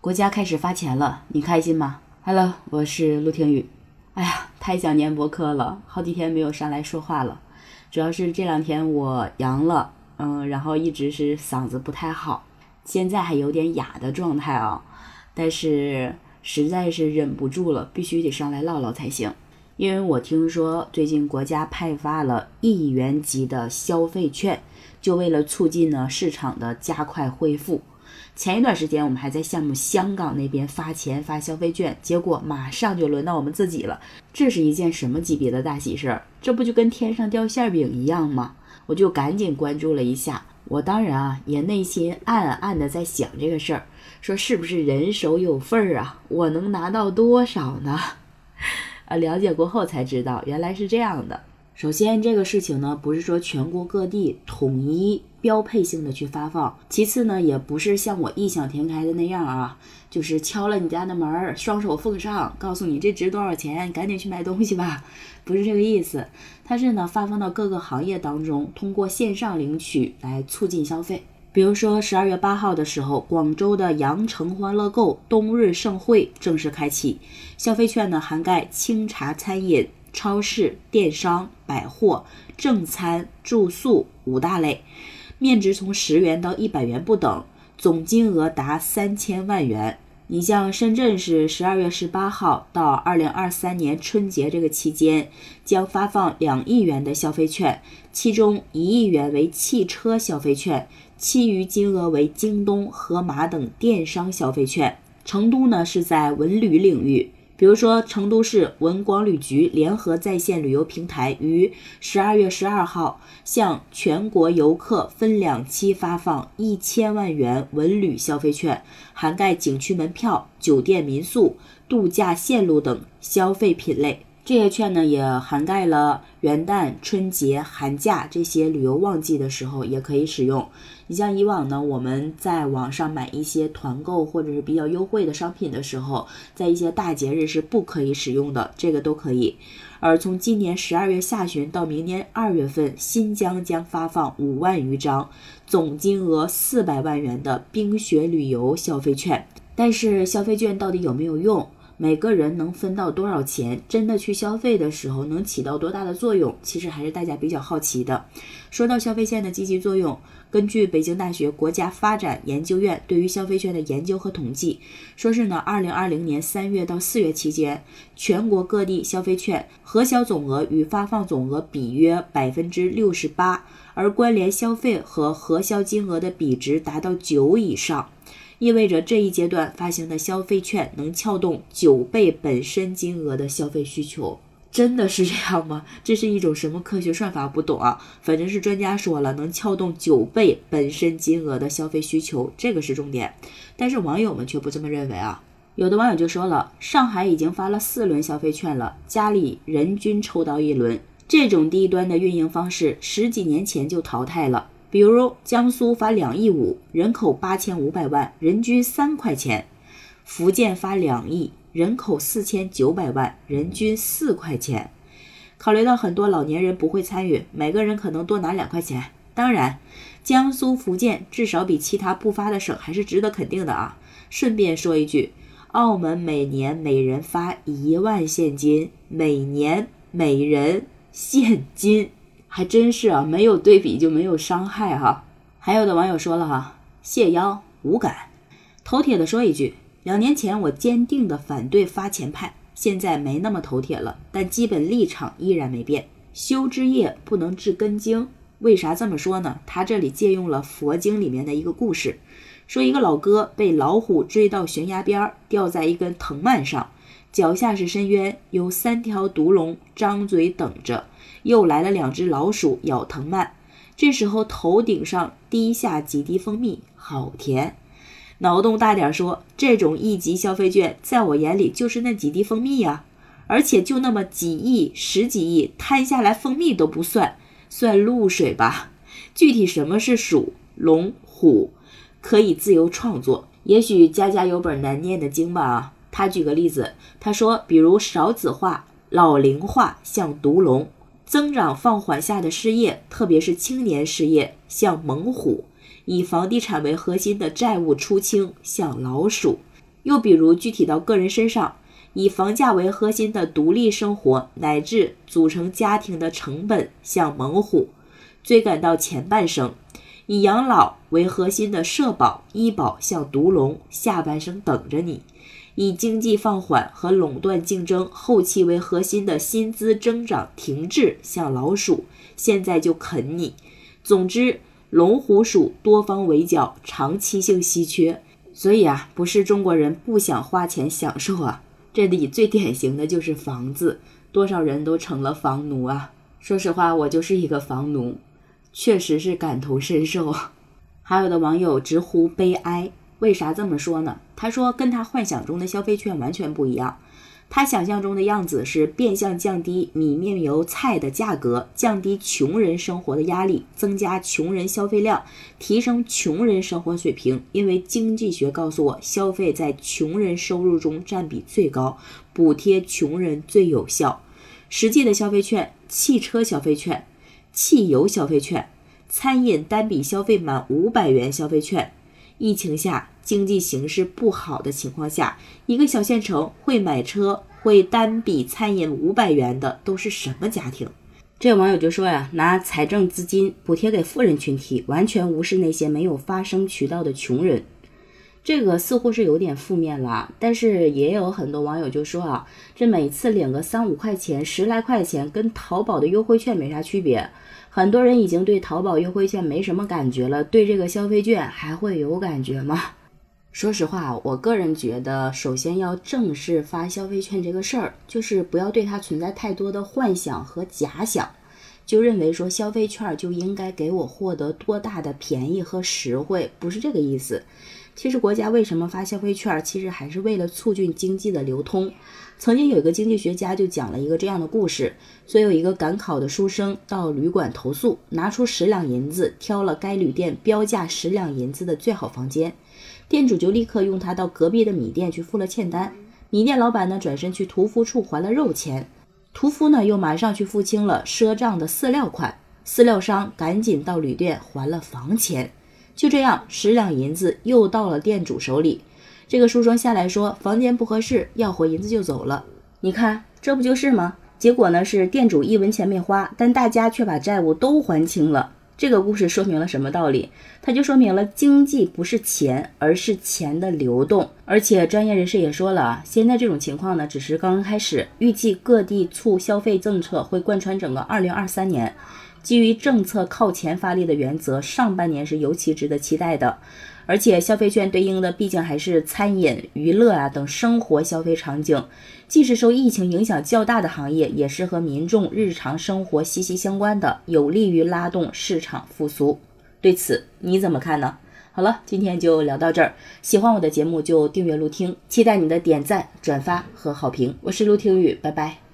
国家开始发钱了，你开心吗？Hello，我是陆听雨。哎呀，太想念博客了，好几天没有上来说话了。主要是这两天我阳了，嗯，然后一直是嗓子不太好，现在还有点哑的状态啊。但是实在是忍不住了，必须得上来唠唠才行。因为我听说最近国家派发了亿元级的消费券，就为了促进呢市场的加快恢复。前一段时间我们还在羡慕香港那边发钱发消费券，结果马上就轮到我们自己了。这是一件什么级别的大喜事儿？这不就跟天上掉馅饼一样吗？我就赶紧关注了一下。我当然啊也内心暗暗的在想这个事儿，说是不是人手有份儿啊？我能拿到多少呢？啊，了解过后才知道，原来是这样的。首先，这个事情呢，不是说全国各地统一标配性的去发放；其次呢，也不是像我异想天开的那样啊，就是敲了你家的门儿，双手奉上，告诉你这值多少钱，赶紧去买东西吧，不是这个意思。它是呢，发放到各个行业当中，通过线上领取来促进消费。比如说，十二月八号的时候，广州的羊城欢乐购冬日盛会正式开启，消费券呢涵盖清茶餐饮、超市、电商、百货、正餐、住宿五大类，面值从十元到一百元不等，总金额达三千万元。你像深圳市十二月十八号到二零二三年春节这个期间，将发放两亿元的消费券，其中一亿元为汽车消费券。其余金额为京东、盒马等电商消费券。成都呢是在文旅领域，比如说成都市文广旅局联合在线旅游平台于十二月十二号向全国游客分两期发放一千万元文旅消费券，涵盖景区门票、酒店民宿、度假线路等消费品类。这些券呢也涵盖了元旦、春节、寒假这些旅游旺季的时候也可以使用。你像以往呢，我们在网上买一些团购或者是比较优惠的商品的时候，在一些大节日是不可以使用的，这个都可以。而从今年十二月下旬到明年二月份，新疆将发放五万余张，总金额四百万元的冰雪旅游消费券。但是消费券到底有没有用？每个人能分到多少钱？真的去消费的时候能起到多大的作用？其实还是大家比较好奇的。说到消费券的积极作用，根据北京大学国家发展研究院对于消费券的研究和统计，说是呢，二零二零年三月到四月期间，全国各地消费券核销总额与发放总额比约百分之六十八，而关联消费和核销金额的比值达到九以上。意味着这一阶段发行的消费券能撬动九倍本身金额的消费需求，真的是这样吗？这是一种什么科学算法？不懂啊，反正是专家说了，能撬动九倍本身金额的消费需求，这个是重点。但是网友们却不这么认为啊，有的网友就说了，上海已经发了四轮消费券了，家里人均抽到一轮，这种低端的运营方式十几年前就淘汰了。比如江苏发两亿五，人口八千五百万，人均三块钱；福建发两亿，人口四千九百万，人均四块钱。考虑到很多老年人不会参与，每个人可能多拿两块钱。当然，江苏、福建至少比其他不发的省还是值得肯定的啊。顺便说一句，澳门每年每人发一万现金，每年每人现金。还真是啊，没有对比就没有伤害哈。还有的网友说了哈，谢邀无感。头铁的说一句，两年前我坚定的反对发钱派，现在没那么头铁了，但基本立场依然没变。修枝叶不能治根茎，为啥这么说呢？他这里借用了佛经里面的一个故事，说一个老哥被老虎追到悬崖边儿，吊在一根藤蔓上，脚下是深渊，有三条毒龙张嘴等着。又来了两只老鼠咬藤蔓，这时候头顶上滴下几滴蜂蜜，好甜。脑洞大点说，这种一级消费券在我眼里就是那几滴蜂蜜呀，而且就那么几亿、十几亿，摊下来蜂蜜都不算，算露水吧。具体什么是鼠、龙、虎，可以自由创作。也许家家有本难念的经吧。啊，他举个例子，他说，比如少子化、老龄化像毒龙。增长放缓下的失业，特别是青年失业，像猛虎；以房地产为核心的债务出清，像老鼠。又比如具体到个人身上，以房价为核心的独立生活乃至组成家庭的成本像猛虎，追赶到前半生；以养老为核心的社保、医保像毒龙，下半生等着你。以经济放缓和垄断竞争后期为核心的薪资增长停滞，像老鼠，现在就啃你。总之，龙虎鼠多方围剿，长期性稀缺。所以啊，不是中国人不想花钱享受啊，这里最典型的就是房子，多少人都成了房奴啊。说实话，我就是一个房奴，确实是感同身受。还有的网友直呼悲哀。为啥这么说呢？他说，跟他幻想中的消费券完全不一样。他想象中的样子是变相降低米面油菜的价格，降低穷人生活的压力，增加穷人消费量，提升穷人生活水平。因为经济学告诉我，消费在穷人收入中占比最高，补贴穷人最有效。实际的消费券：汽车消费券、汽油消费券、餐饮单笔消费满五百元消费券。疫情下，经济形势不好的情况下，一个小县城会买车、会单笔餐饮五百元的都是什么家庭？这位网友就说呀，拿财政资金补贴给富人群体，完全无视那些没有发声渠道的穷人。这个似乎是有点负面了，但是也有很多网友就说啊，这每次领个三五块钱、十来块钱，跟淘宝的优惠券没啥区别。很多人已经对淘宝优惠券没什么感觉了，对这个消费券还会有感觉吗？说实话，我个人觉得，首先要正视发消费券这个事儿，就是不要对它存在太多的幻想和假想，就认为说消费券就应该给我获得多大的便宜和实惠，不是这个意思。其实国家为什么发消费券？其实还是为了促进经济的流通。曾经有一个经济学家就讲了一个这样的故事：说有一个赶考的书生到旅馆投宿，拿出十两银子挑了该旅店标价十两银子的最好房间，店主就立刻用他到隔壁的米店去付了欠单。米店老板呢转身去屠夫处还了肉钱，屠夫呢又马上去付清了赊账的饲料款，饲料商赶紧到旅店还了房钱。就这样，十两银子又到了店主手里。这个书生下来说房间不合适，要回银子就走了。你看，这不就是吗？结果呢是店主一文钱没花，但大家却把债务都还清了。这个故事说明了什么道理？它就说明了经济不是钱，而是钱的流动。而且专业人士也说了啊，现在这种情况呢只是刚刚开始，预计各地促消费政策会贯穿整个二零二三年。基于政策靠前发力的原则，上半年是尤其值得期待的。而且消费券对应的毕竟还是餐饮、娱乐啊等生活消费场景，既是受疫情影响较大的行业，也是和民众日常生活息息相关的，有利于拉动市场复苏。对此你怎么看呢？好了，今天就聊到这儿。喜欢我的节目就订阅录听，期待你的点赞、转发和好评。我是陆听雨，拜拜。